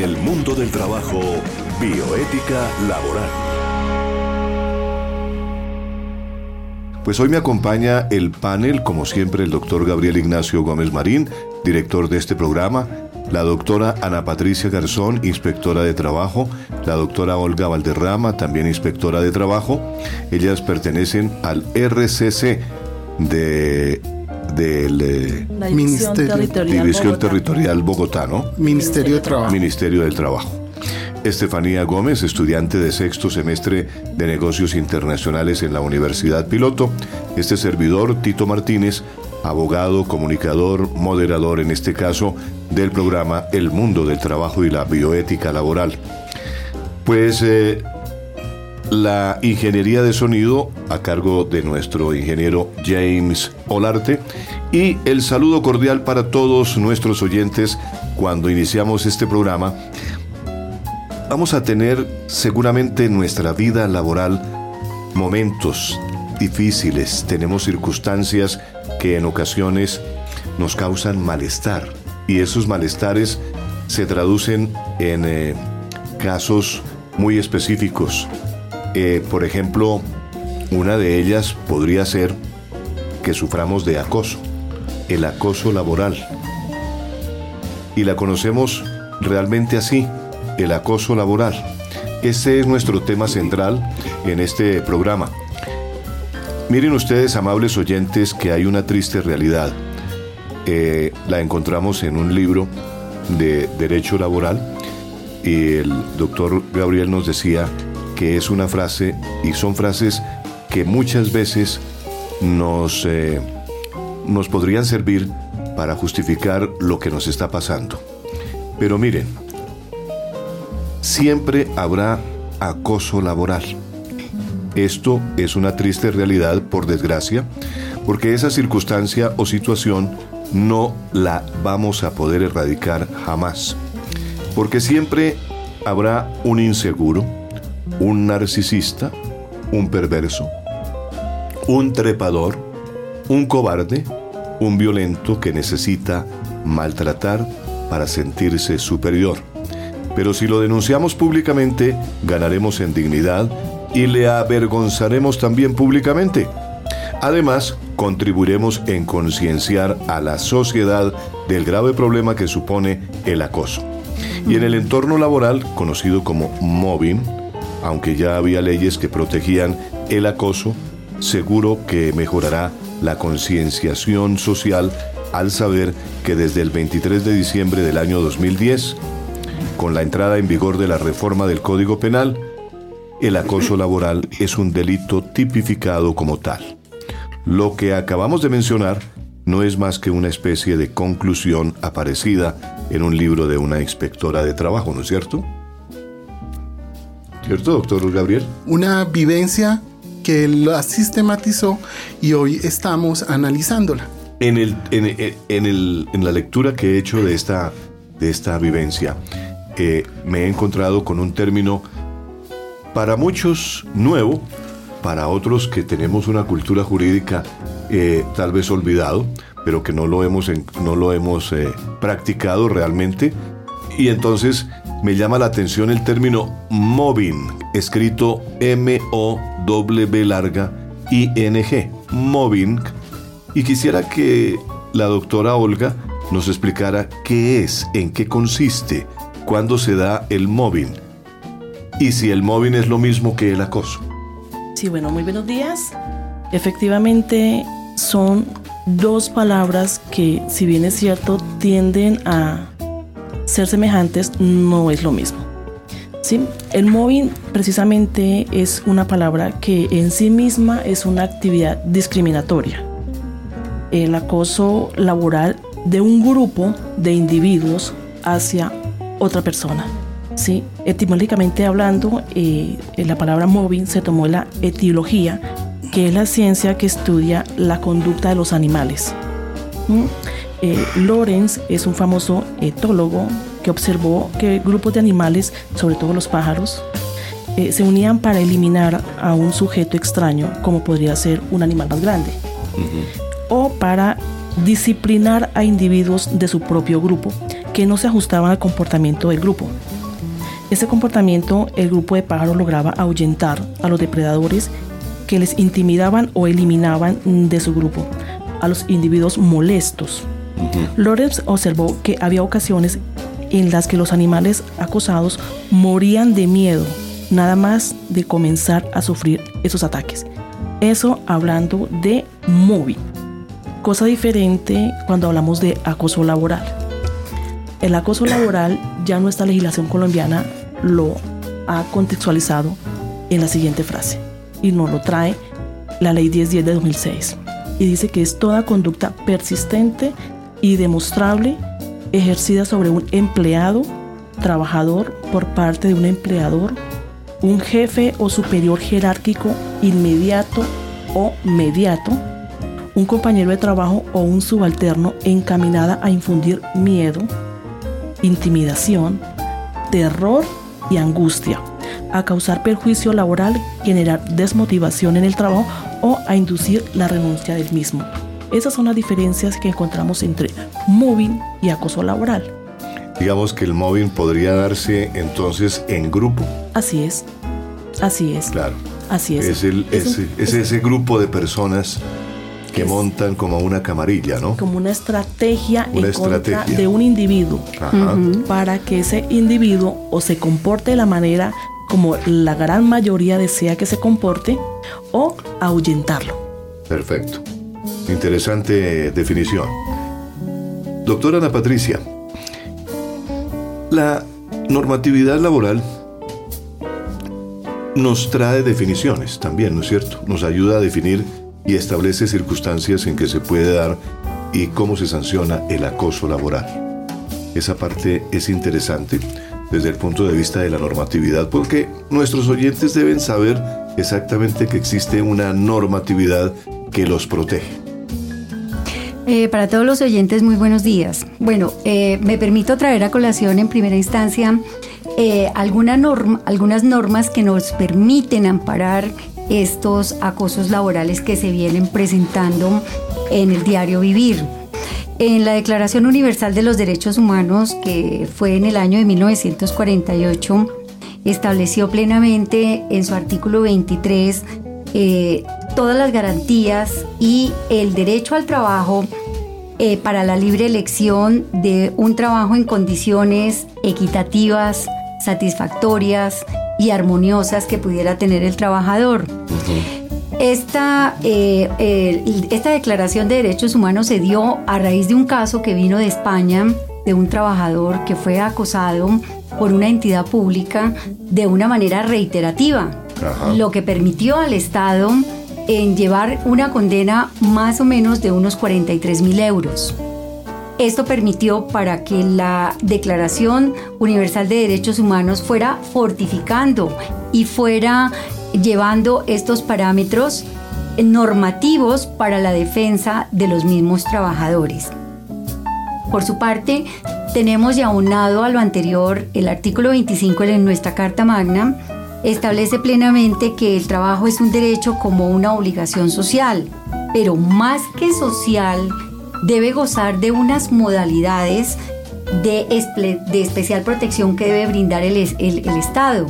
En el mundo del trabajo, bioética laboral. Pues hoy me acompaña el panel, como siempre, el doctor Gabriel Ignacio Gómez Marín, director de este programa, la doctora Ana Patricia Garzón, inspectora de trabajo, la doctora Olga Valderrama, también inspectora de trabajo. Ellas pertenecen al RCC de del eh, Ministerio Territorial División Bogotá. Territorial Bogotá, ¿no? Ministerio de Trabajo. Ministerio del Trabajo. Estefanía Gómez, estudiante de sexto semestre de negocios internacionales en la Universidad Piloto. Este servidor, Tito Martínez, abogado, comunicador, moderador en este caso del programa El Mundo del Trabajo y la Bioética Laboral. Pues eh, la ingeniería de sonido a cargo de nuestro ingeniero James Olarte. Y el saludo cordial para todos nuestros oyentes cuando iniciamos este programa. Vamos a tener seguramente en nuestra vida laboral momentos difíciles, tenemos circunstancias que en ocasiones nos causan malestar. Y esos malestares se traducen en eh, casos muy específicos eh, por ejemplo, una de ellas podría ser que suframos de acoso, el acoso laboral. Y la conocemos realmente así, el acoso laboral. Este es nuestro tema central en este programa. Miren ustedes, amables oyentes, que hay una triste realidad. Eh, la encontramos en un libro de Derecho Laboral y el doctor Gabriel nos decía que es una frase y son frases que muchas veces nos, eh, nos podrían servir para justificar lo que nos está pasando. Pero miren, siempre habrá acoso laboral. Esto es una triste realidad, por desgracia, porque esa circunstancia o situación no la vamos a poder erradicar jamás. Porque siempre habrá un inseguro, un narcisista, un perverso, un trepador, un cobarde, un violento que necesita maltratar para sentirse superior. Pero si lo denunciamos públicamente, ganaremos en dignidad y le avergonzaremos también públicamente. Además, contribuiremos en concienciar a la sociedad del grave problema que supone el acoso. Y en el entorno laboral, conocido como mobbing, aunque ya había leyes que protegían el acoso, seguro que mejorará la concienciación social al saber que desde el 23 de diciembre del año 2010, con la entrada en vigor de la reforma del Código Penal, el acoso laboral es un delito tipificado como tal. Lo que acabamos de mencionar no es más que una especie de conclusión aparecida en un libro de una inspectora de trabajo, ¿no es cierto? ¿Cierto, doctor Gabriel? Una vivencia que la sistematizó y hoy estamos analizándola. En, el, en, el, en la lectura que he hecho de esta, de esta vivencia, eh, me he encontrado con un término para muchos nuevo, para otros que tenemos una cultura jurídica eh, tal vez olvidado, pero que no lo hemos, no lo hemos eh, practicado realmente. Y entonces me llama la atención el término mobbing, escrito M-O-W larga I-N-G, mobbing, y quisiera que la doctora Olga nos explicara qué es, en qué consiste, cuándo se da el mobbing y si el mobbing es lo mismo que el acoso. Sí, bueno, muy buenos días. Efectivamente, son dos palabras que, si bien es cierto, tienden a ser semejantes no es lo mismo. ¿sí? El mobbing precisamente es una palabra que en sí misma es una actividad discriminatoria. El acoso laboral de un grupo de individuos hacia otra persona. ¿sí? Etimológicamente hablando, eh, la palabra mobbing se tomó la etiología, que es la ciencia que estudia la conducta de los animales. Eh, Lorenz es un famoso etólogo que observó que grupos de animales, sobre todo los pájaros, eh, se unían para eliminar a un sujeto extraño, como podría ser un animal más grande, o para disciplinar a individuos de su propio grupo que no se ajustaban al comportamiento del grupo. Ese comportamiento el grupo de pájaros lograba ahuyentar a los depredadores que les intimidaban o eliminaban de su grupo, a los individuos molestos. Lorenz observó que había ocasiones en las que los animales acosados morían de miedo, nada más de comenzar a sufrir esos ataques. Eso hablando de moving. Cosa diferente cuando hablamos de acoso laboral. El acoso laboral ya nuestra legislación colombiana lo ha contextualizado en la siguiente frase y nos lo trae la ley 1010 de 2006 y dice que es toda conducta persistente y demostrable ejercida sobre un empleado, trabajador por parte de un empleador, un jefe o superior jerárquico inmediato o mediato, un compañero de trabajo o un subalterno encaminada a infundir miedo, intimidación, terror y angustia, a causar perjuicio laboral, generar desmotivación en el trabajo o a inducir la renuncia del mismo. Esas son las diferencias que encontramos entre moving y acoso laboral. Digamos que el moving podría darse entonces en grupo. Así es, así es. Claro. Así es. Es, el, Es ese, un- es ese grupo de personas que Es- montan como una camarilla, ¿no? como una estrategia Una en contra estrategia. de un individuo Ajá. para que ese individuo o se comporte de la manera como la gran mayoría desea que se comporte o ahuyentarlo. Perfecto. Interesante definición. Doctora Ana Patricia, la normatividad laboral nos trae definiciones también, ¿no es cierto? Nos ayuda a definir y establece circunstancias en que se puede dar y cómo se sanciona el acoso laboral. Esa parte es interesante desde el punto de vista de la normatividad porque nuestros oyentes deben saber exactamente que existe una normatividad que los protege. Eh, para todos los oyentes, muy buenos días. Bueno, eh, me permito traer a colación en primera instancia eh, alguna algunas normas que nos permiten amparar estos acosos laborales que se vienen presentando en el diario Vivir. En la Declaración Universal de los Derechos Humanos, que fue en el año de 1948, estableció plenamente en su artículo 23 eh, todas las garantías y el derecho al trabajo eh, para la libre elección de un trabajo en condiciones equitativas, satisfactorias y armoniosas que pudiera tener el trabajador. Esta, eh, eh, esta declaración de derechos humanos se dio a raíz de un caso que vino de España de un trabajador que fue acosado por una entidad pública de una manera reiterativa, Ajá. lo que permitió al Estado en llevar una condena más o menos de unos 43 mil euros. Esto permitió para que la Declaración Universal de Derechos Humanos fuera fortificando y fuera llevando estos parámetros normativos para la defensa de los mismos trabajadores. Por su parte, tenemos ya aunado a lo anterior el artículo 25 de nuestra Carta Magna, establece plenamente que el trabajo es un derecho como una obligación social, pero más que social, debe gozar de unas modalidades de, de especial protección que debe brindar el- el Estado.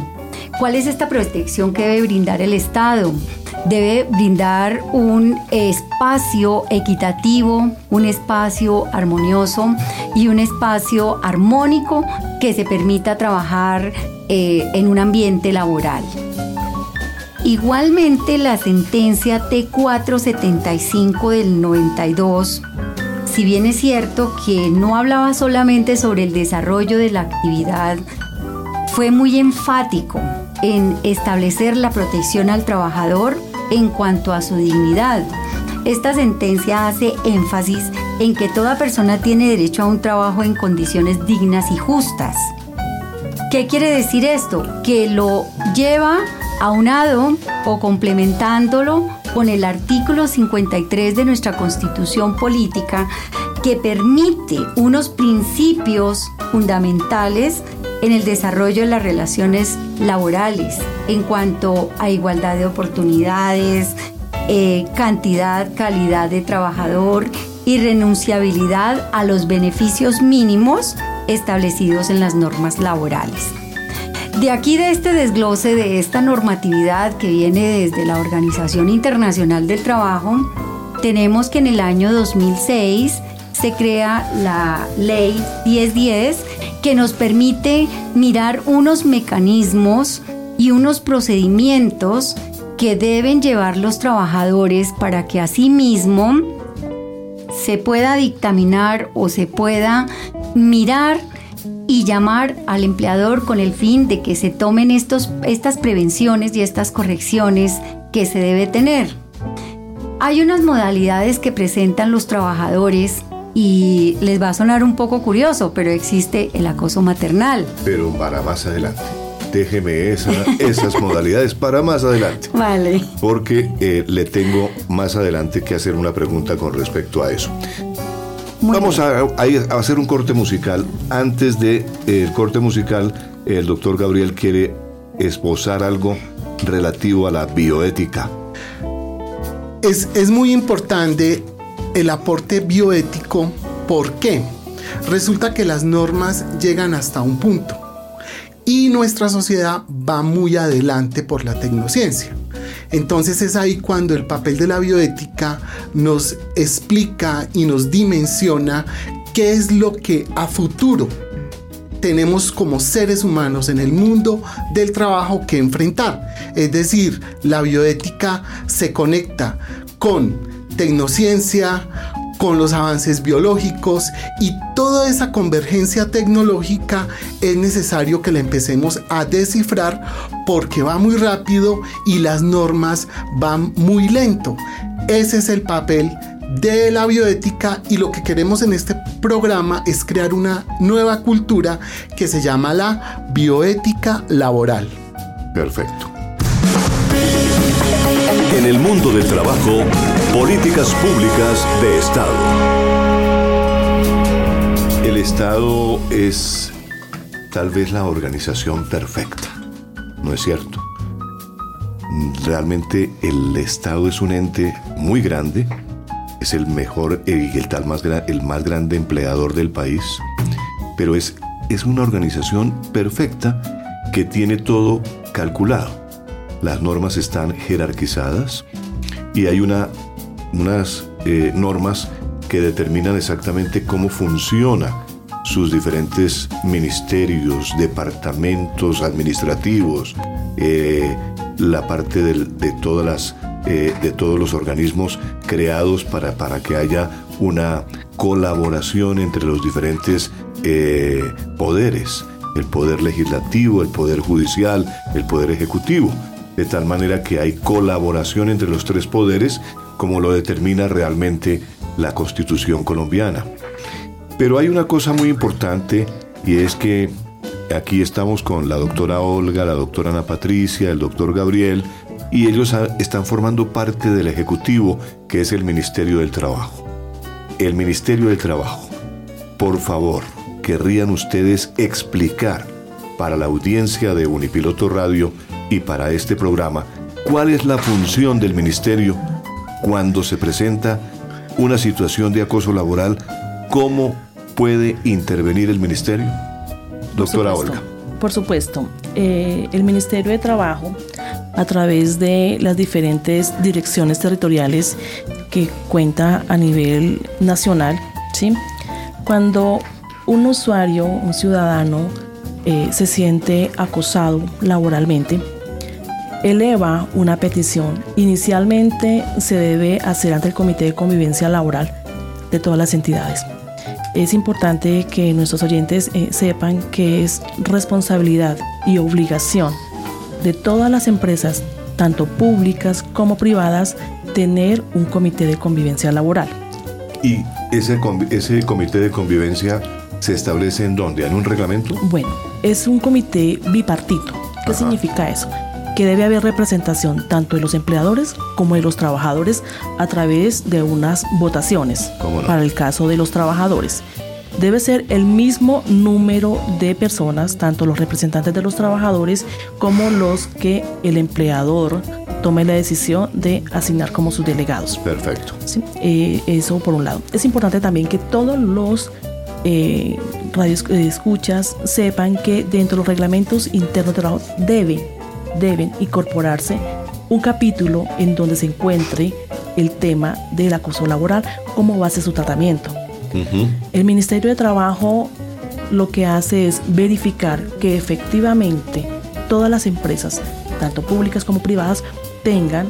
¿Cuál es esta protección que debe brindar el Estado? Debe brindar un espacio equitativo, un espacio armonioso y un espacio armónico que se permita trabajar eh, en un ambiente laboral. Igualmente la sentencia T475 del 92, si bien es cierto que no hablaba solamente sobre el desarrollo de la actividad, fue muy enfático en establecer la protección al trabajador en cuanto a su dignidad. Esta sentencia hace énfasis en que toda persona tiene derecho a un trabajo en condiciones dignas y justas. ¿Qué quiere decir esto? Que lo lleva aunado o complementándolo con el artículo 53 de nuestra Constitución Política que permite unos principios fundamentales en el desarrollo de las relaciones laborales en cuanto a igualdad de oportunidades, eh, cantidad, calidad de trabajador y renunciabilidad a los beneficios mínimos establecidos en las normas laborales. De aquí de este desglose de esta normatividad que viene desde la Organización Internacional del Trabajo, tenemos que en el año 2006 se crea la ley 1010 que nos permite mirar unos mecanismos y unos procedimientos que deben llevar los trabajadores para que asimismo se pueda dictaminar o se pueda mirar y llamar al empleador con el fin de que se tomen estos, estas prevenciones y estas correcciones que se debe tener. Hay unas modalidades que presentan los trabajadores y les va a sonar un poco curioso, pero existe el acoso maternal. Pero para más adelante déjeme esas modalidades para más adelante. Vale. Porque eh, le tengo más adelante que hacer una pregunta con respecto a eso. Vamos a, hacer un corte musical. Antes del de, el corte musical, el doctor Gabriel quiere esbozar algo relativo a la bioética. Es, es muy importante el aporte bioético. ¿Por qué? Resulta que las normas llegan hasta un punto y nuestra sociedad va muy adelante por la tecnociencia. Entonces es ahí cuando el papel de la bioética nos explica y nos dimensiona qué es lo que a futuro tenemos como seres humanos en el mundo del trabajo que enfrentar. Es decir, la bioética se conecta con tecnociencia, con los avances biológicos y toda esa convergencia tecnológica es necesario que la empecemos a descifrar porque va muy rápido y las normas van muy lento. Ese es el papel de la bioética y lo que queremos en este programa es crear una nueva cultura que se llama la bioética laboral. Perfecto. El mundo del trabajo, políticas públicas de Estado. El Estado es tal vez la organización perfecta, ¿no es cierto? Realmente el Estado es un ente muy grande, es el mejor y el, tal más, el más grande empleador del país, pero es, es una organización perfecta que tiene todo calculado las normas están jerarquizadas y hay una, unas eh, normas que determinan exactamente cómo funciona sus diferentes ministerios, departamentos administrativos, eh, la parte de, todas las, eh, de todos los organismos creados para, para que haya una colaboración entre los diferentes poderes, el poder legislativo, el poder judicial, el poder ejecutivo de tal manera que hay colaboración entre los tres poderes, como lo determina realmente la Constitución colombiana. Pero hay una cosa muy importante y es que aquí estamos con la doctora Olga, la doctora Ana Patricia, el doctor Gabriel, y ellos están formando parte del Ejecutivo, que es el Ministerio del Trabajo. El Ministerio del Trabajo, por favor, querrían ustedes explicar para la audiencia de Unipiloto Radio y para este programa, ¿cuál es la función del ministerio cuando se presenta una situación de acoso laboral? ¿Cómo puede intervenir el ministerio? Doctora Olga. Por supuesto, eh, el Ministerio de Trabajo, a través de las diferentes direcciones territoriales que cuenta a nivel nacional, ¿sí? cuando un usuario, un ciudadano, eh, se siente acosado laboralmente, eleva una petición. Inicialmente se debe hacer ante el Comité de Convivencia Laboral de todas las entidades. Es importante que nuestros oyentes eh, sepan que es responsabilidad y obligación de todas las empresas, tanto públicas como privadas, tener un comité de convivencia laboral. ¿Y ese, ese comité de convivencia se establece en dónde? ¿En un reglamento? Bueno, es un comité bipartito. ¿Qué significa eso? Que debe haber representación tanto de los empleadores como de los trabajadores a través de unas votaciones para el caso de los trabajadores. Debe ser el mismo número de personas, tanto los representantes de los trabajadores como los que el empleador tome la decisión de asignar como sus delegados. Perfecto. Eh, eso por un lado. Es importante también que todos los eh, radio eh, escuchas sepan que dentro de los reglamentos internos de trabajo deben, deben incorporarse un capítulo en donde se encuentre el tema del acoso laboral como base de su tratamiento. El Ministerio de Trabajo lo que hace es verificar que efectivamente todas las empresas, tanto públicas como privadas, tengan,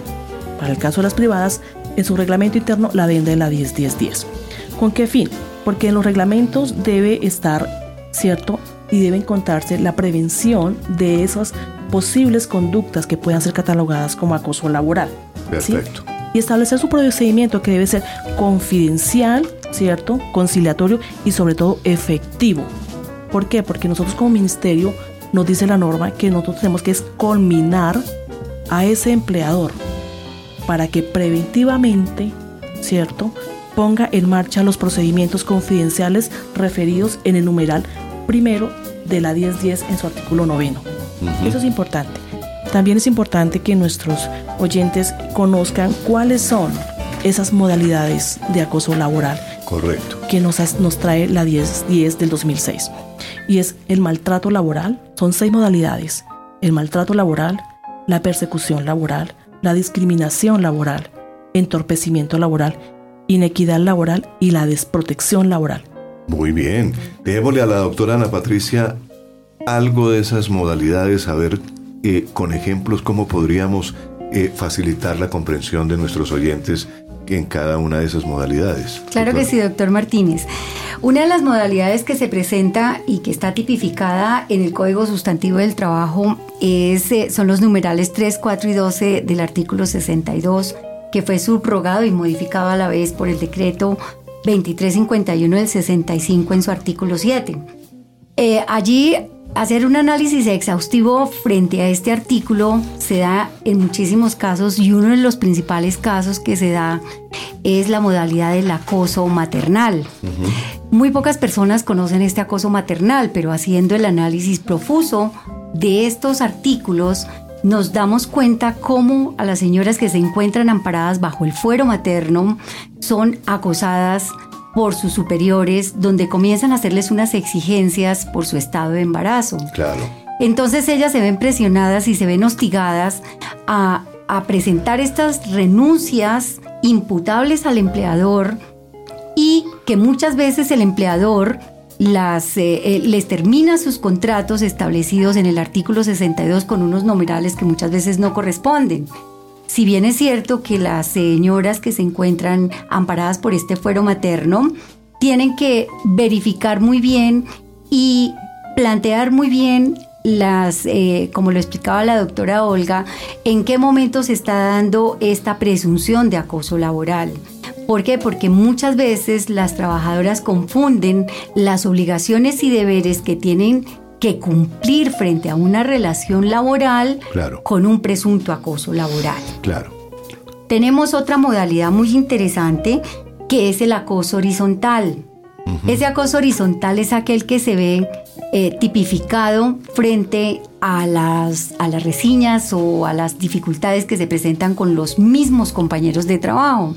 para el caso de las privadas, en su reglamento interno la venda de la 10-10-10. ¿Con qué fin? Porque en los reglamentos debe estar, ¿cierto? Y debe encontrarse la prevención de esas posibles conductas que puedan ser catalogadas como acoso laboral. Perfecto. Y establecer su procedimiento que debe ser confidencial, ¿cierto? Conciliatorio y sobre todo efectivo. ¿Por qué? Porque nosotros como ministerio nos dice la norma que nosotros tenemos que es culminar a ese empleador para que preventivamente, ¿cierto? Ponga en marcha los procedimientos confidenciales referidos en el numeral primero de la 1010 en su artículo noveno. Eso es importante. También es importante que nuestros oyentes conozcan cuáles son esas modalidades de acoso laboral. Correcto. Que nos, nos trae la 1010 del 2006. Y es el maltrato laboral. Son seis modalidades. El maltrato laboral, la persecución laboral, la discriminación laboral, entorpecimiento laboral, inequidad laboral y la desprotección laboral. Muy bien. Démosle a la doctora Ana Patricia algo de esas modalidades, a ver eh, con ejemplos cómo podríamos eh, facilitar la comprensión de nuestros oyentes en cada una de esas modalidades. Claro que sí, doctor Martínez. Una de las modalidades que se presenta y que está tipificada en el Código Sustantivo del Trabajo es, eh, son los numerales 3, 4 y 12 del artículo 62, que fue subrogado y modificado a la vez por el decreto 2351 del 65 en su artículo 7. Eh, allí Hacer un análisis exhaustivo frente a este artículo se da en muchísimos casos y uno de los principales casos que se da es la modalidad del acoso maternal. Muy pocas personas conocen este acoso maternal, pero haciendo el análisis profuso de estos artículos nos damos cuenta cómo a las señoras que se encuentran amparadas bajo el fuero materno son acosadas por sus superiores, donde comienzan a hacerles unas exigencias por su estado de embarazo. Claro. Entonces ellas se ven presionadas y se ven hostigadas a, presentar estas renuncias imputables al empleador y que muchas veces el empleador las, eh, eh, les termina sus contratos establecidos en el artículo 62 con unos numerales que muchas veces no corresponden. Si bien es cierto que las señoras que se encuentran amparadas por este fuero materno tienen que verificar muy bien y plantear muy bien las, eh, como lo explicaba la doctora Olga, en qué momento se está dando esta presunción de acoso laboral. ¿Por qué? Porque muchas veces las trabajadoras confunden las obligaciones y deberes que tienen que cumplir frente a una relación laboral con un presunto acoso laboral. Claro. Tenemos otra modalidad muy interesante que es el acoso horizontal. Ese acoso horizontal es aquel que se ve eh, tipificado frente a las, a las reseñas o a las dificultades que se presentan con los mismos compañeros de trabajo.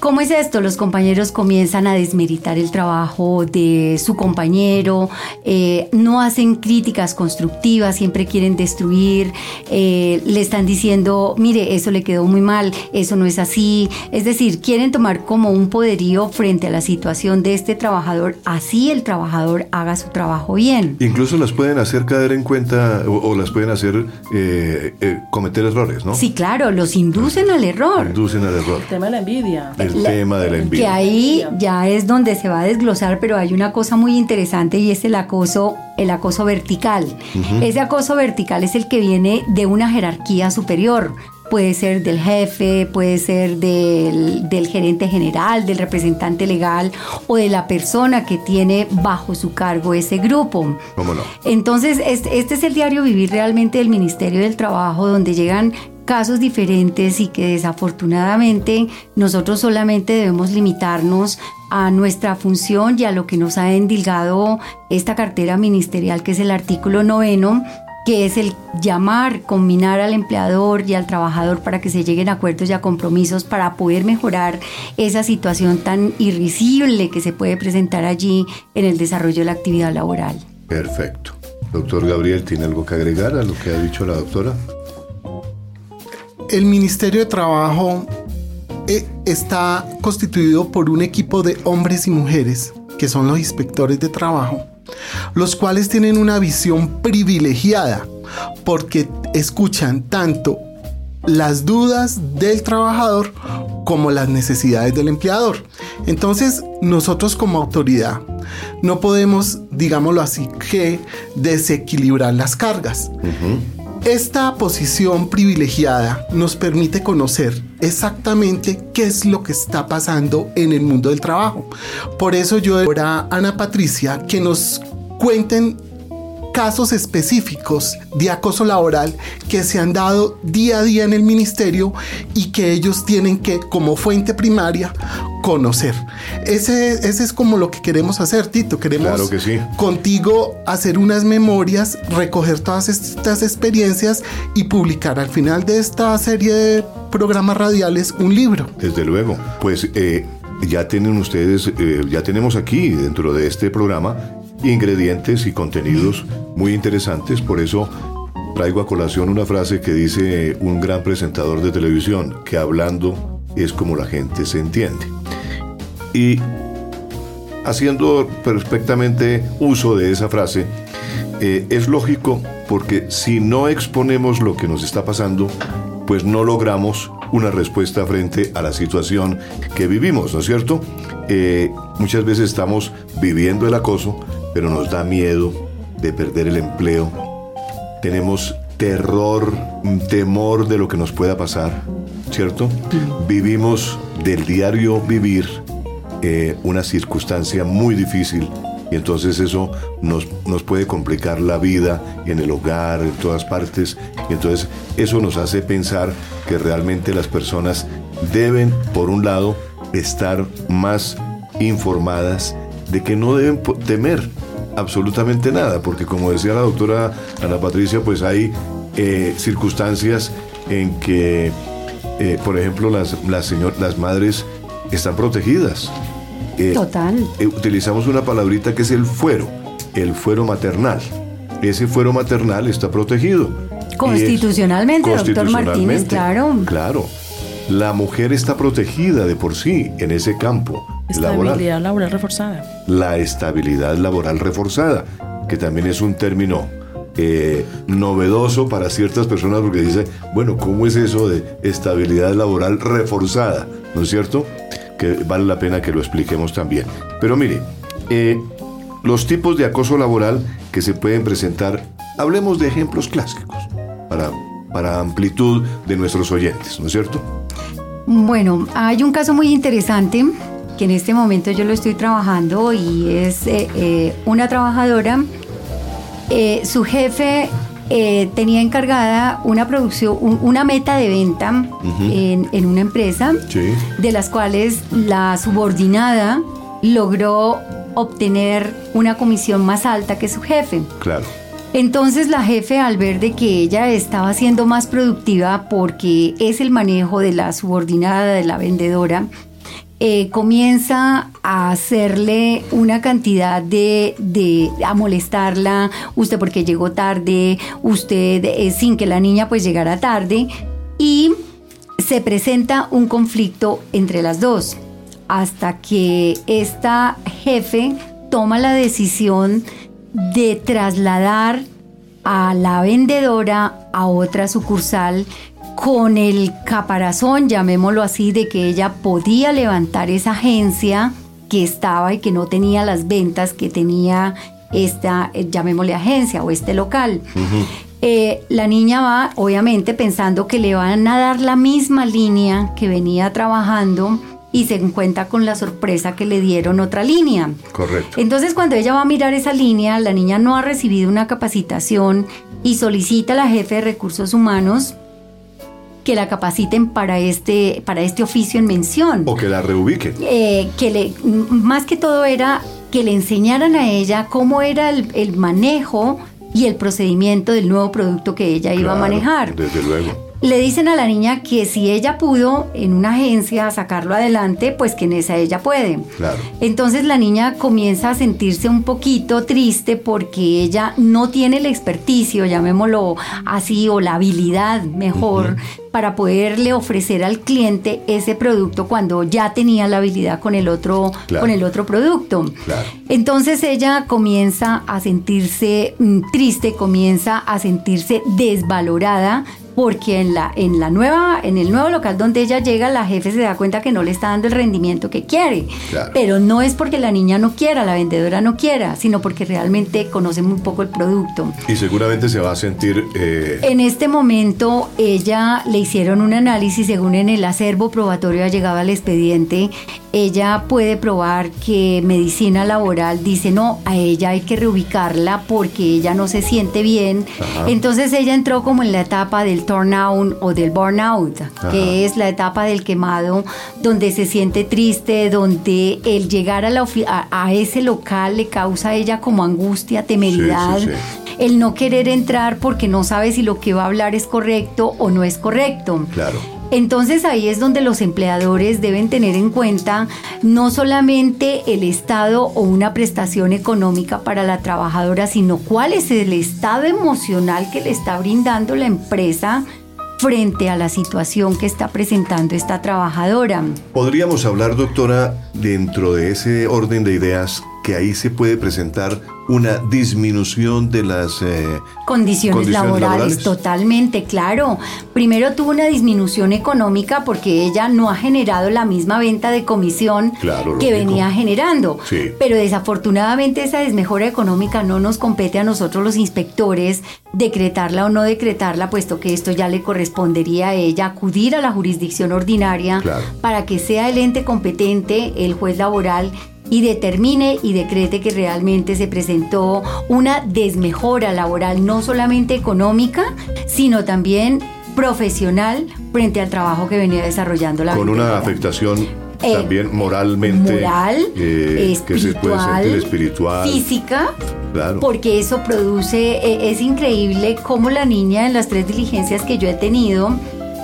¿Cómo es esto? Los compañeros comienzan a desmeritar el trabajo de su compañero, eh, no hacen críticas constructivas, siempre quieren destruir, eh, le están diciendo, mire, eso le quedó muy mal, eso no es así. Es decir, quieren tomar como un poderío frente a la situación de este trabajador, así el trabajador haga su trabajo bien. Incluso las pueden hacer caer en cuenta o, las pueden hacer eh, eh, cometer errores, ¿no? Sí, claro, los inducen al error. Inducen al error. El tema de la envidia. El tema de la envidia. Que ahí ya es donde se va a desglosar, pero hay una cosa muy interesante y es el acoso, el acoso vertical. Ese acoso vertical es el que viene de una jerarquía superior puede ser del jefe, puede ser del, gerente general, del representante legal o de la persona que tiene bajo su cargo ese grupo. ¿Cómo no? Entonces, este, este es el diario vivir realmente del Ministerio del Trabajo, donde llegan casos diferentes y que desafortunadamente nosotros solamente debemos limitarnos a nuestra función y a lo que nos ha endilgado esta cartera ministerial que es el artículo noveno que es el llamar, combinar al empleador y al trabajador para que se lleguen a acuerdos y a compromisos para poder mejorar esa situación tan irrisible que se puede presentar allí en el desarrollo de la actividad laboral. Perfecto. Doctor Gabriel, ¿tiene algo que agregar a lo que ha dicho la doctora? El Ministerio de Trabajo eh, está constituido por un equipo de hombres y mujeres, que son los inspectores de trabajo, los cuales tienen una visión privilegiada porque escuchan tanto las dudas del trabajador como las necesidades del empleador. Entonces, nosotros como autoridad no podemos, digámoslo así, que desequilibrar las cargas. Esta posición privilegiada nos permite conocer exactamente qué es lo que está pasando en el mundo del trabajo. Por eso yo ahora Ana Patricia que nos cuenten casos específicos de acoso laboral que se han dado día a día en el ministerio y que ellos tienen que, como fuente primaria, conocer. Ese, ese es como lo que queremos hacer, Tito. Queremos contigo hacer unas memorias, recoger todas estas experiencias y publicar al final de esta serie de programas radiales un libro. Desde luego. Pues eh, ya tienen ustedes, eh, ya tenemos aquí dentro de este programa ingredientes y contenidos muy interesantes, por eso traigo a colación una frase que dice un gran presentador de televisión, que hablando es como la gente se entiende. Y haciendo perfectamente uso de esa frase, eh, es lógico porque si no exponemos lo que nos está pasando, pues no logramos una respuesta frente a la situación que vivimos, ¿no es cierto? Eh, muchas veces estamos viviendo el acoso, pero nos da miedo de perder el empleo. Tenemos terror, temor de lo que nos pueda pasar, ¿cierto? Vivimos del diario vivir eh, una circunstancia muy difícil y entonces eso nos, nos puede complicar la vida en el hogar, en todas partes. Y entonces eso nos hace pensar que realmente las personas deben, por un lado, estar más informadas de que no deben temer absolutamente nada, porque como decía la doctora Ana Patricia, pues hay eh, circunstancias en que, eh, por ejemplo, las, las, las madres están protegidas. Eh, Total. utilizamos una palabrita que es el fuero, el fuero maternal. Ese fuero maternal está protegido. Constitucionalmente, doctor Martínez, claro. Claro. La mujer está protegida de por sí en ese campo Estabilidad laboral. reforzada. La estabilidad laboral reforzada, que también es un término eh, novedoso para ciertas personas porque dice, bueno, ¿cómo es eso de estabilidad laboral reforzada? ¿No es cierto? Que vale la pena que lo expliquemos también. Pero mire, eh, los tipos de acoso laboral que se pueden presentar, hablemos de ejemplos clásicos para, para amplitud de nuestros oyentes, ¿no es cierto? Bueno, hay un caso muy interesante que en este momento yo lo estoy trabajando y es eh, eh, una trabajadora. Eh, su jefe tenía encargada una producción, una meta de venta en, una empresa, de las cuales la subordinada logró obtener una comisión más alta que su jefe. Claro. Entonces la jefe al ver de que ella estaba siendo más productiva porque es el manejo de la subordinada de la vendedora, eh, comienza a hacerle una cantidad de, de, a molestarla, usted porque llegó tarde, usted eh, sin que la niña pues llegara tarde. Y se presenta un conflicto entre las dos. Hasta que esta jefe toma la decisión de trasladar a la vendedora a otra sucursal con el caparazón, llamémoslo así, de que ella podía levantar esa agencia que estaba y que no tenía las ventas que tenía esta, eh, llamémosle agencia o este local. Eh, la niña va, obviamente, pensando que le van a dar la misma línea que venía trabajando y se encuentra con la sorpresa que le dieron otra línea. Correcto. Entonces, cuando ella va a mirar esa línea, la niña no ha recibido una capacitación y solicita a la jefe de recursos humanos que la capaciten para este, para este oficio en mención. O que la reubiquen. Eh, que le, más que todo era que le enseñaran a ella cómo era el, manejo y el procedimiento del nuevo producto que ella iba a manejar. Desde luego. Le dicen a la niña que si ella pudo en una agencia sacarlo adelante, pues que en esa ella puede. Claro. Entonces la niña comienza a sentirse un poquito triste porque ella no tiene el experticio, llamémoslo así, o la habilidad mejor para poderle ofrecer al cliente ese producto cuando ya tenía la habilidad con el otro, Claro. con el otro producto. Claro. Entonces ella comienza a sentirse mm, triste, comienza a sentirse desvalorada porque en la, en la nueva, en el nuevo local donde ella llega, la jefe se da cuenta que no le está dando el rendimiento que quiere. Claro. Pero no es porque la niña no quiera, la vendedora no quiera, sino porque realmente conoce muy poco el producto. Y seguramente se va a sentir... eh, En este momento ella le hicieron un análisis según en el acervo probatorio ha llegado al expediente. Ella puede probar que medicina laboral dice no, a ella hay que reubicarla porque ella no se siente bien. Ajá. Entonces ella entró como en la etapa del turnout o del burnout, Ajá. que es la etapa del quemado, donde se siente triste, donde el llegar a, la a, a ese local le causa a ella como angustia, temeridad Sí, sí, sí. el no querer entrar porque no sabe si lo que va a hablar es correcto o no es correcto. Claro. Entonces ahí es donde los empleadores deben tener en cuenta no solamente el estado o una prestación económica para la trabajadora, sino cuál es el estado emocional que le está brindando la empresa frente a la situación que está presentando esta trabajadora. Podríamos hablar, doctora, dentro de ese orden de ideas, que ahí se puede presentar una disminución de las... eh, Condiciones, Condiciones laborales, laborales. totalmente, claro. Primero tuvo una disminución económica porque ella no ha generado la misma venta de comisión Claro, que lógico. venía generando. Sí. Pero desafortunadamente esa desmejora económica no nos compete a nosotros los inspectores decretarla o no decretarla, puesto que esto ya le correspondería a ella acudir a la jurisdicción ordinaria Claro. para que sea el ente competente, el juez laboral, y determine y decrete que realmente se presentó una desmejora laboral, no solamente económica, sino también profesional frente al trabajo que venía desarrollando la con una afectación Eh, también moralmente... moral, eh, que se puede espiritual, espiritual. física, Claro. porque eso produce, eh, es increíble cómo la niña en las tres diligencias que yo he tenido,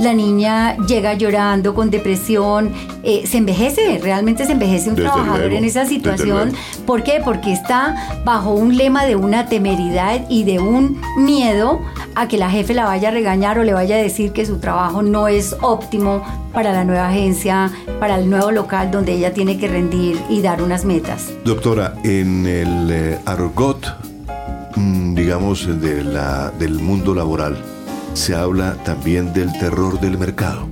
la niña llega llorando con depresión, eh, se envejece, realmente se envejece un Desde trabajador luego, en esa situación. ¿Por qué? Porque está bajo un lema de una temeridad y de un miedo a que la jefe la vaya a regañar o le vaya a decir que su trabajo no es óptimo para la nueva agencia, para el nuevo local donde ella tiene que rendir y dar unas metas. Doctora, en el eh, argot, mm, digamos, de la, del mundo laboral, se habla también del terror del mercado.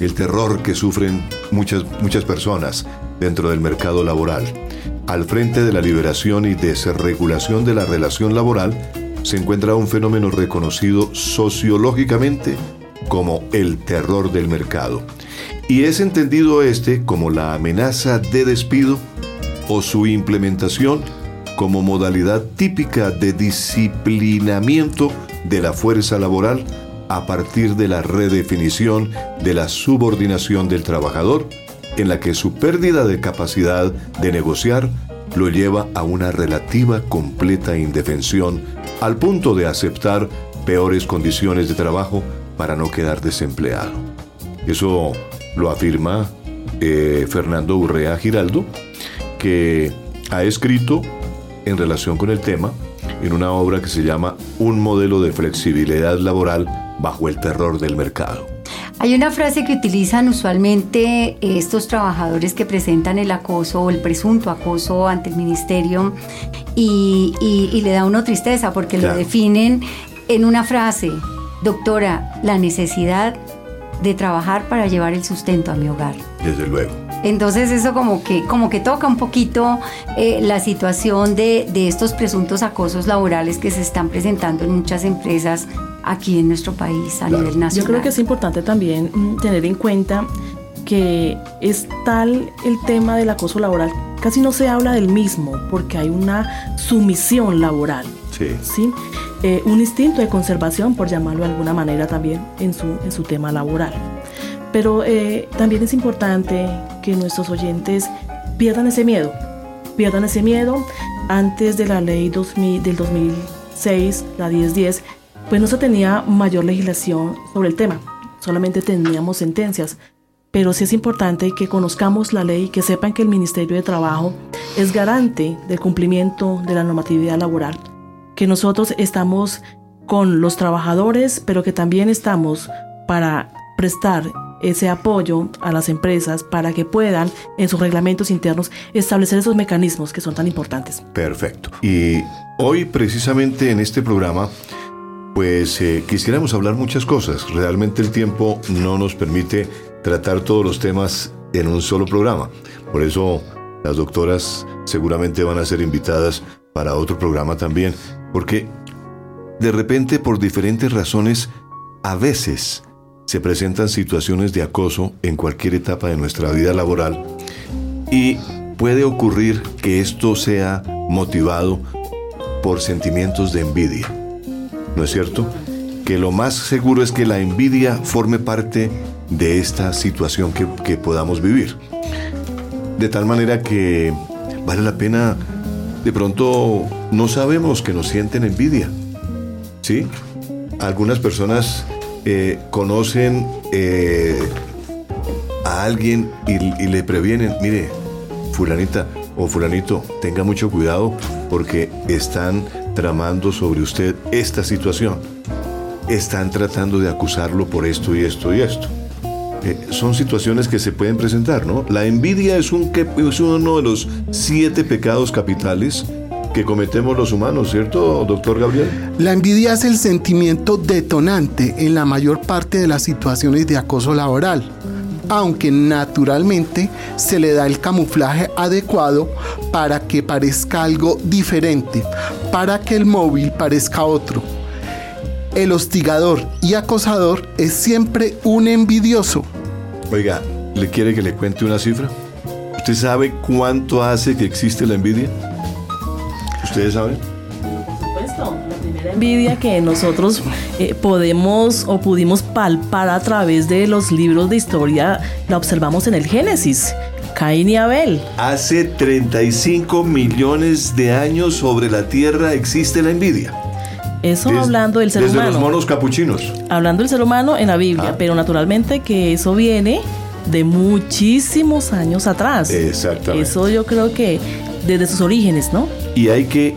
El terror que sufren muchas, muchas personas dentro del mercado laboral. Al frente de la liberación y desregulación de la relación laboral se encuentra un fenómeno reconocido sociológicamente como el terror del mercado. Y es entendido este como la amenaza de despido o su implementación como modalidad típica de disciplinamiento de la fuerza laboral a partir de la redefinición de la subordinación del trabajador, en la que su pérdida de capacidad de negociar lo lleva a una relativa completa indefensión al punto de aceptar peores condiciones de trabajo para no quedar desempleado. Eso lo afirma eh, Fernando Urrea Giraldo, que ha escrito en relación con el tema en una obra que se llama Un modelo de flexibilidad laboral bajo el terror del mercado. Hay una frase que utilizan usualmente eh, estos trabajadores que presentan el acoso o el presunto acoso ante el ministerio y, y- y le da uno tristeza porque Claro. lo definen en una frase, doctora, la necesidad de trabajar para llevar el sustento a mi hogar. Desde luego. Entonces eso como que, como que toca un poquito eh, la situación de, de estos presuntos acosos laborales que se están presentando en muchas empresas aquí en nuestro país a Claro. nivel nacional. Yo creo que es importante también mm, tener en cuenta que es tal el tema del acoso laboral, casi no se habla del mismo porque hay una sumisión laboral. Sí. ¿sí? Eh, un instinto de conservación, por llamarlo de alguna manera también, en su, en su tema laboral. Pero eh, también es importante que nuestros oyentes pierdan ese miedo, pierdan ese miedo. Antes de la ley 2000 del 6, la 1010, pues no se tenía mayor legislación sobre el tema, solamente teníamos sentencias. Pero sí es importante que conozcamos la ley, que sepan que el Ministerio de Trabajo es garante del cumplimiento de la normatividad laboral, que nosotros estamos con los trabajadores, pero que también estamos para prestar ese apoyo a las empresas para que puedan en sus reglamentos internos establecer esos mecanismos que son tan importantes. Perfecto. Y hoy precisamente en este programa pues eh, quisiéramos hablar muchas cosas. Realmente el tiempo no nos permite tratar todos los temas en un solo programa. Por eso las doctoras seguramente van a ser invitadas para otro programa también, porque de repente por diferentes razones a veces se presentan situaciones de acoso en cualquier etapa de nuestra vida laboral y puede ocurrir que esto sea motivado por sentimientos de envidia. ¿No es cierto? Que lo más seguro es que la envidia forme parte de esta situación que, podamos vivir. De tal manera que vale la pena, de pronto no sabemos que nos sienten envidia. ¿Sí? Algunas personas eh, conocen eh, a alguien y, le previenen, mire, fulanita o fulanito, tenga mucho cuidado porque están tramando sobre usted esta situación. Están tratando de acusarlo por esto y esto y esto. Eh, son situaciones que se pueden presentar, ¿no? La envidia es, un, es uno de los siete pecados capitales que cometemos los humanos, ¿cierto, doctor Gabriel? La envidia es el sentimiento detonante en la mayor parte de las situaciones de acoso laboral, aunque naturalmente se le da el camuflaje adecuado para que parezca algo diferente, para que el móvil parezca otro. El hostigador y acosador es siempre un envidioso. Oiga, ¿le quiere que le cuente una cifra? ¿Usted sabe cuánto hace que existe la envidia? ¿Ustedes saben? Por supuesto, la primera envidia que nosotros eh, podemos o pudimos palpar a través de los libros de historia la observamos en el Génesis. Caín y Abel. Hace 35 millones de años sobre la tierra existe la envidia. Eso hablando del ser humano. Desde los monos capuchinos. Hablando del ser humano en la Biblia, ah. pero naturalmente que eso viene de muchísimos años atrás. Exactamente. Eso yo creo que desde sus orígenes, ¿no? Y hay que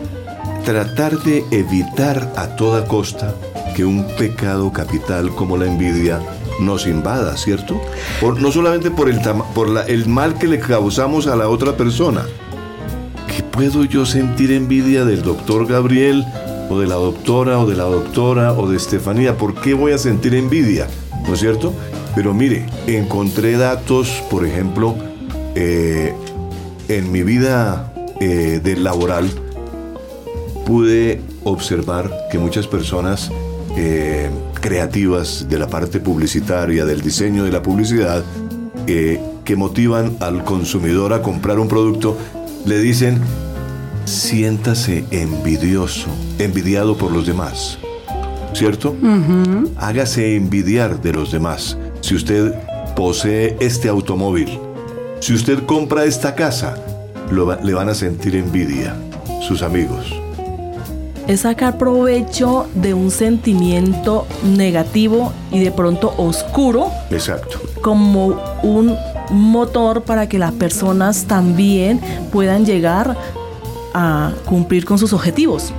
tratar de evitar a toda costa que un pecado capital como la envidia nos invada, ¿cierto? no solamente por, el, por el mal que le causamos a la otra persona. ¿Qué puedo yo sentir envidia del doctor Gabriel o de la doctora o de la doctora o de Estefanía? ¿Por qué voy a sentir envidia? ¿No es cierto? Pero mire, encontré datos, por ejemplo, eh, en mi vida eh, del laboral, pude observar que muchas personas eh, creativas de la parte publicitaria, del diseño de la publicidad, eh, que motivan al consumidor a comprar un producto, le dicen, siéntase envidioso, envidiado por los demás. ¿Cierto? Hágase envidiar de los demás. Si usted posee este automóvil, si usted compra esta casa, le van a sentir envidia sus amigos. Es sacar provecho de un sentimiento negativo y de pronto oscuro. Exacto. Como un motor para que las personas también puedan llegar a cumplir con sus objetivos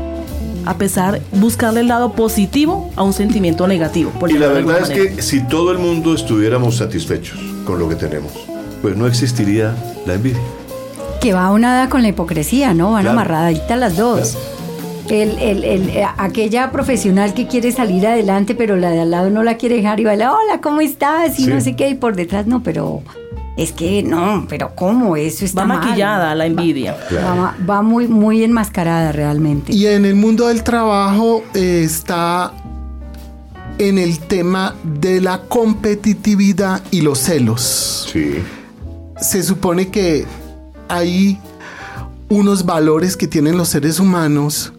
a pesar buscarle el lado positivo a un sentimiento negativo. y la verdad es que si todo el mundo estuviéramos satisfechos con lo que tenemos, pues no existiría la envidia que va unada con la hipocresía, ¿no? Van amarraditas las dos. El, el, el, eh, aquella profesional que quiere salir adelante, pero la de al lado no la quiere dejar y va, hola, ¿cómo estás? Y no sé qué, y por detrás no, pero es que no, pero ¿cómo? Eso está va maquillada la envidia. Va, muy, muy enmascarada realmente. Y en el mundo del trabajo eh, está en el tema de la competitividad y los celos. Sí. Se supone que hay unos valores que tienen los seres humanos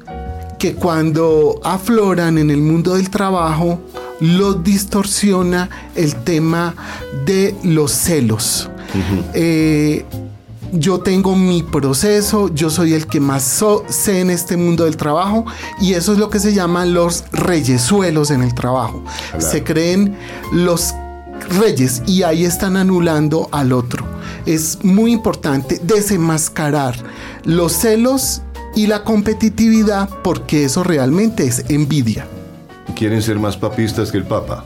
que cuando afloran en el mundo del trabajo los distorsiona el tema de los celos. Eh, yo tengo mi proceso, yo soy el que más sé en este mundo del trabajo y eso es lo que se llaman los reyesuelos en el trabajo. Se creen los reyes y ahí están anulando al otro. Es muy importante desenmascarar los celos y la competitividad porque eso realmente es envidia. Quieren ser más papistas que el Papa.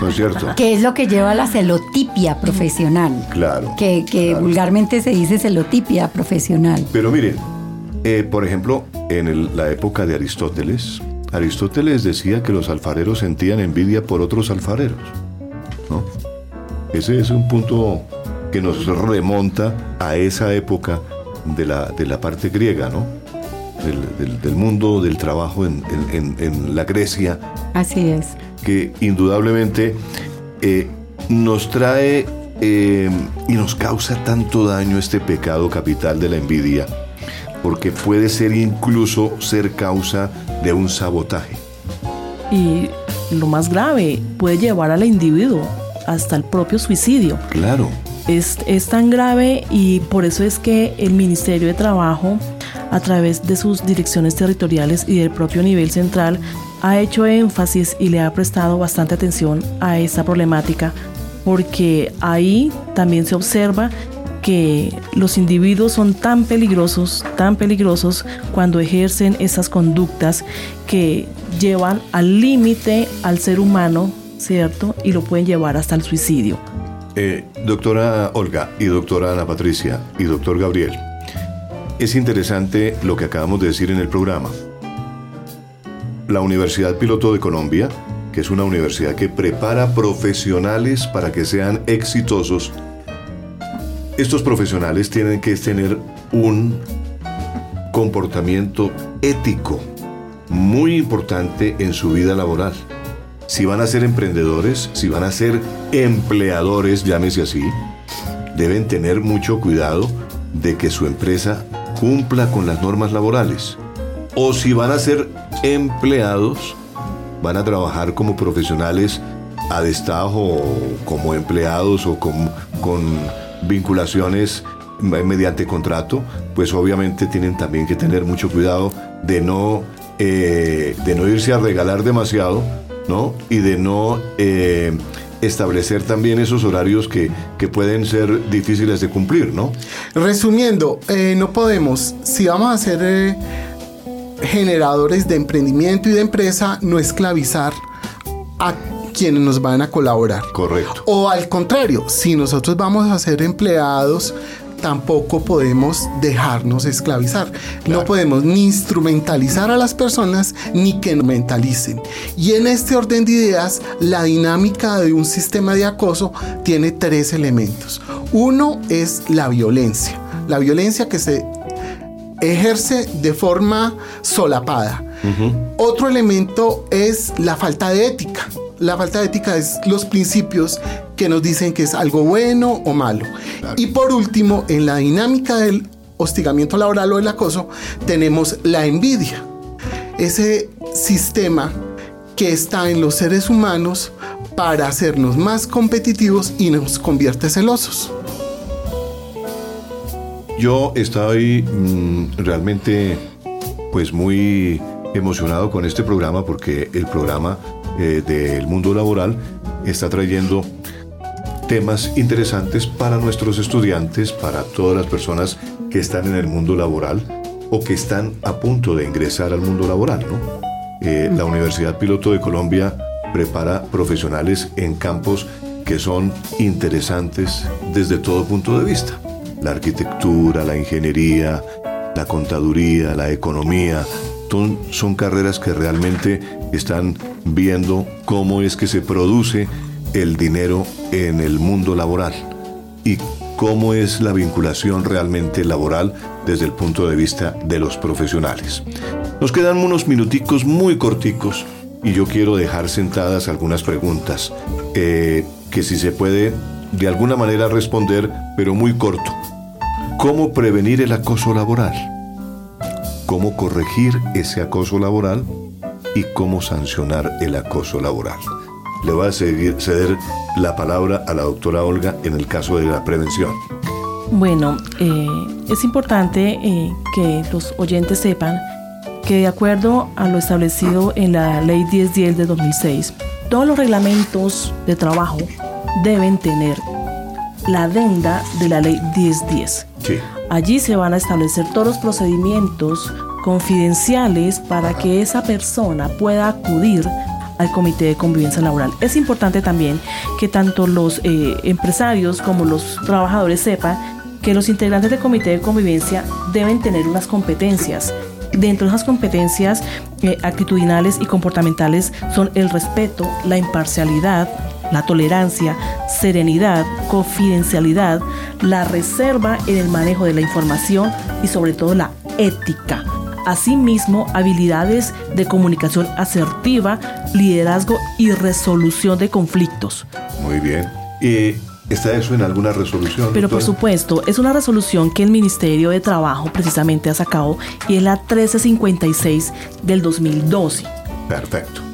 ¿No es cierto? que es lo que lleva a la celotipia profesional. Claro. Que, vulgarmente se dice celotipia profesional. Pero miren, eh, por ejemplo, en la época de Aristóteles, Aristóteles decía que los alfareros sentían envidia por otros alfareros. ¿No? Ese es un punto que nos remonta a esa época de la, de la parte griega, ¿no? Del, mundo del trabajo en, la Grecia. Así es. Que indudablemente eh, nos trae eh, y nos causa tanto daño este pecado capital de la envidia, porque puede ser incluso ser causa de un sabotaje. Y lo más grave, puede llevar al individuo hasta el propio suicidio. Claro. Es, es tan grave y por eso es que el Ministerio de Trabajo, a través de sus direcciones territoriales y del propio nivel central, ha hecho énfasis y le ha prestado bastante atención a esta problemática, porque ahí también se observa que los individuos son tan peligrosos, tan peligrosos cuando ejercen esas conductas que llevan al límite al ser humano ¿cierto? Y lo pueden llevar hasta el suicidio. Eh, doctora Olga y doctora Ana Patricia y doctor Gabriel, es interesante lo que acabamos de decir en el programa. La Universidad Piloto de Colombia, que es una universidad que prepara profesionales para que sean exitosos, estos profesionales tienen que tener un comportamiento ético muy importante en su vida laboral si van a ser emprendedores, si van a ser empleadores, llámese así, deben tener mucho cuidado de que su empresa cumpla con las normas laborales. O si van a ser empleados, van a trabajar como profesionales a destajo, como empleados o con, con vinculaciones mediante contrato, pues obviamente tienen también que tener mucho cuidado de no, eh, de no irse a regalar demasiado ¿no? Y de no eh, establecer también esos horarios que, pueden ser difíciles de cumplir, ¿no? Resumiendo, eh, no podemos, si vamos a ser eh, generadores de emprendimiento y de empresa, no esclavizar a quienes nos van a colaborar. Correcto. O al contrario, si nosotros vamos a ser empleados, tampoco podemos dejarnos esclavizar. No podemos ni instrumentalizar a las personas ni que nos mentalicen. Y en este orden de ideas, la dinámica de un sistema de acoso tiene tres elementos. Uno es la violencia. La violencia que se ejerce de forma solapada. Otro elemento es la falta de ética. La falta de ética es los principios que nos dicen que es algo bueno o malo. Y por último, en la dinámica del hostigamiento laboral o el acoso, tenemos la envidia. Ese sistema que está en los seres humanos para hacernos más competitivos y nos convierte celosos. Yo estoy mm, realmente pues muy emocionado con este programa porque el programa eh, del mundo laboral está trayendo temas interesantes para nuestros estudiantes, para todas las personas que están en el mundo laboral o que están a punto de ingresar al mundo laboral. ¿no? Eh, la Universidad Piloto de Colombia prepara profesionales en campos que son interesantes desde todo punto de vista. La arquitectura, la ingeniería, la contaduría, la economía, son, son carreras que realmente están viendo cómo es que se produce el dinero en el mundo laboral y cómo es la vinculación realmente laboral desde el punto de vista de los profesionales. Nos quedan unos minuticos muy corticos y yo quiero dejar sentadas algunas preguntas eh, que si se puede de alguna manera responder, pero muy corto. ¿Cómo prevenir el acoso laboral? ¿Cómo corregir ese acoso laboral? ¿Y cómo sancionar el acoso laboral? le voy a ceder la palabra a la doctora Olga en el caso de la prevención. Bueno, eh, es importante eh, que los oyentes sepan que de acuerdo a lo establecido en la Ley 1010 de 2006, todos los reglamentos de trabajo deben tener la adenda de la Ley 1010. Sí. Allí se van a establecer todos los procedimientos confidenciales para que esa persona pueda acudir al Comité de Convivencia Laboral. Es importante también que tanto los eh, empresarios como los trabajadores sepan que los integrantes del Comité de Convivencia deben tener unas competencias. Dentro de esas competencias eh, actitudinales y comportamentales son el respeto, la imparcialidad, la tolerancia, serenidad, confidencialidad, la reserva en el manejo de la información y sobre todo la ética. Asimismo, habilidades de comunicación asertiva, liderazgo y resolución de conflictos. Muy bien. ¿Y está eso en alguna resolución? Pero por supuesto, es una resolución que el Ministerio de Trabajo precisamente ha sacado y es la 1356 del 2012. Perfecto.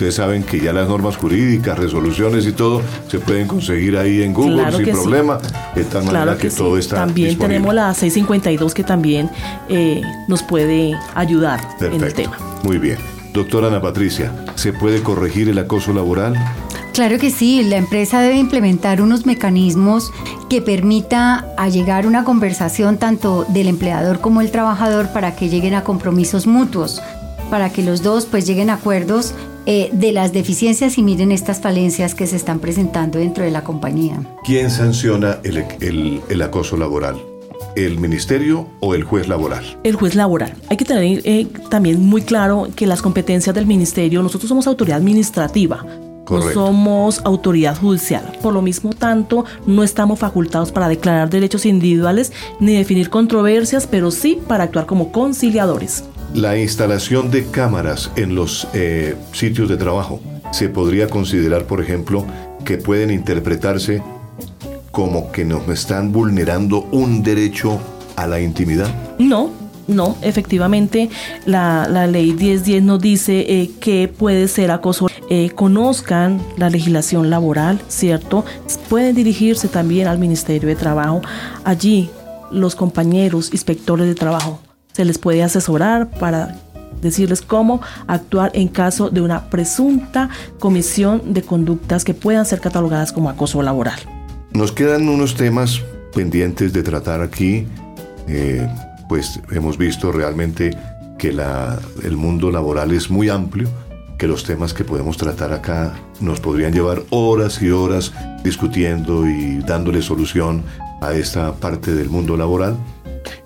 Ustedes saben que ya las normas jurídicas, resoluciones y todo se pueden conseguir ahí en Google Claro sin que sí. problema, de tal manera Claro que, que, todo sí. está También disponible. tenemos la 652 que también eh, nos puede ayudar en el Perfecto. tema. Muy bien. Doctora Ana Patricia, ¿se puede corregir el acoso laboral? Claro que sí, la empresa debe implementar unos mecanismos que permita allegar una conversación tanto del empleador como el trabajador para que lleguen a compromisos mutuos, para que los dos pues lleguen a acuerdos eh, de las deficiencias y miren estas falencias que se están presentando dentro de la compañía. ¿Quién sanciona el, el- el acoso laboral? ¿El ministerio o el juez laboral? El juez laboral. Hay que tener eh, también muy claro que las competencias del ministerio, nosotros somos autoridad administrativa. Correcto. No somos autoridad judicial. Por lo mismo tanto, no estamos facultados para declarar derechos individuales ni definir controversias, pero sí para actuar como conciliadores. La instalación de cámaras en los eh, sitios de trabajo se podría considerar, por ejemplo, que pueden interpretarse como que nos están vulnerando un derecho a la intimidad. No, no, efectivamente la, ley 1010 nos dice eh, que puede ser acoso. Eh, conozcan la legislación laboral, ¿cierto? Pueden dirigirse también al Ministerio de Trabajo. Allí los compañeros inspectores de trabajo se les puede asesorar para decirles cómo actuar en caso de una presunta comisión de conductas que puedan ser catalogadas como acoso laboral. Nos quedan unos temas pendientes de tratar aquí. Eh, pues hemos visto realmente que la- el mundo laboral es muy amplio, que los temas que podemos tratar acá nos podrían llevar horas y horas discutiendo y dándole solución a esta parte del mundo laboral.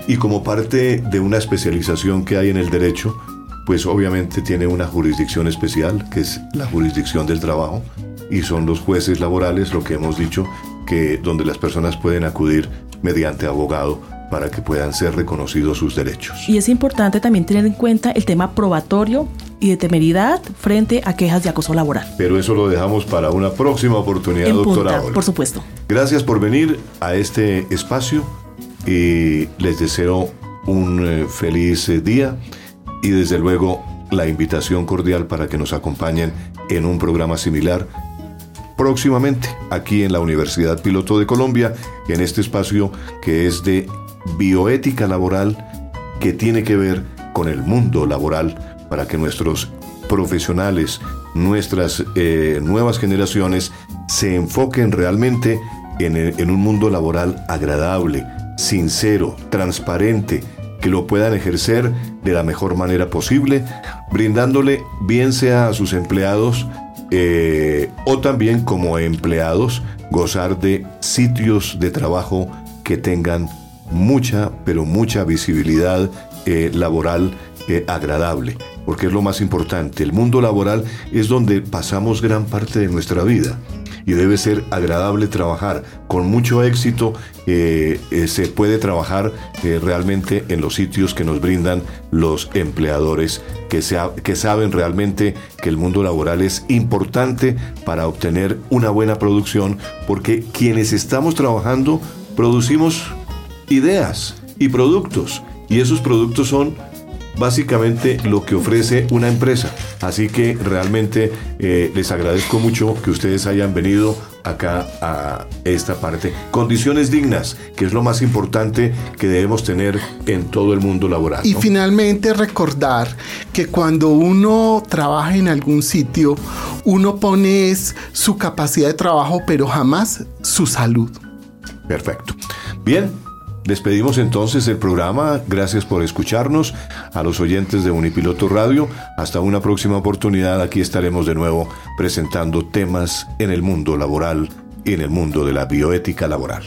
Y como parte de una especialización que hay en el derecho, pues obviamente tiene una jurisdicción especial, que es la jurisdicción del trabajo, y son los jueces laborales, lo que hemos dicho, que donde las personas pueden acudir mediante abogado para que puedan ser reconocidos sus derechos. Y es importante también tener en cuenta el tema probatorio y de temeridad frente a quejas de acoso laboral. Pero eso lo dejamos para una próxima oportunidad, En doctora punta, por supuesto. Gracias por venir a este espacio y les deseo un eh, feliz eh, día y desde luego la invitación cordial para que nos acompañen en un programa similar próximamente aquí en la Universidad Piloto de Colombia, en este espacio que es de bioética laboral que tiene que ver con el mundo laboral para que nuestros profesionales, nuestras eh, nuevas generaciones se enfoquen realmente en, un mundo laboral agradable, sincero, transparente, que lo puedan ejercer de la mejor manera posible, brindándole bien sea a sus empleados eh, o también como empleados gozar de sitios de trabajo que tengan mucha, pero mucha visibilidad eh, laboral eh, agradable, porque es lo más importante. El mundo laboral es donde pasamos gran parte de nuestra vida y debe ser agradable trabajar. Con mucho éxito eh, eh, se puede trabajar eh, realmente en los sitios que nos brindan los empleadores que, sea- que saben realmente que el mundo laboral es importante para obtener una buena producción porque quienes estamos trabajando producimos ideas y productos y esos productos son básicamente lo que ofrece una empresa. Así que realmente eh, les agradezco mucho que ustedes hayan venido acá a esta parte. Condiciones dignas, que es lo más importante que debemos tener en todo el mundo laboral. Y finalmente recordar que cuando uno trabaja en algún sitio, uno pone su capacidad de trabajo, pero jamás su salud. Perfecto. Bien, Despedimos entonces el programa. Gracias por escucharnos. A los oyentes de Unipiloto Radio, hasta una próxima oportunidad. Aquí estaremos de nuevo presentando temas en el mundo laboral y en el mundo de la bioética laboral.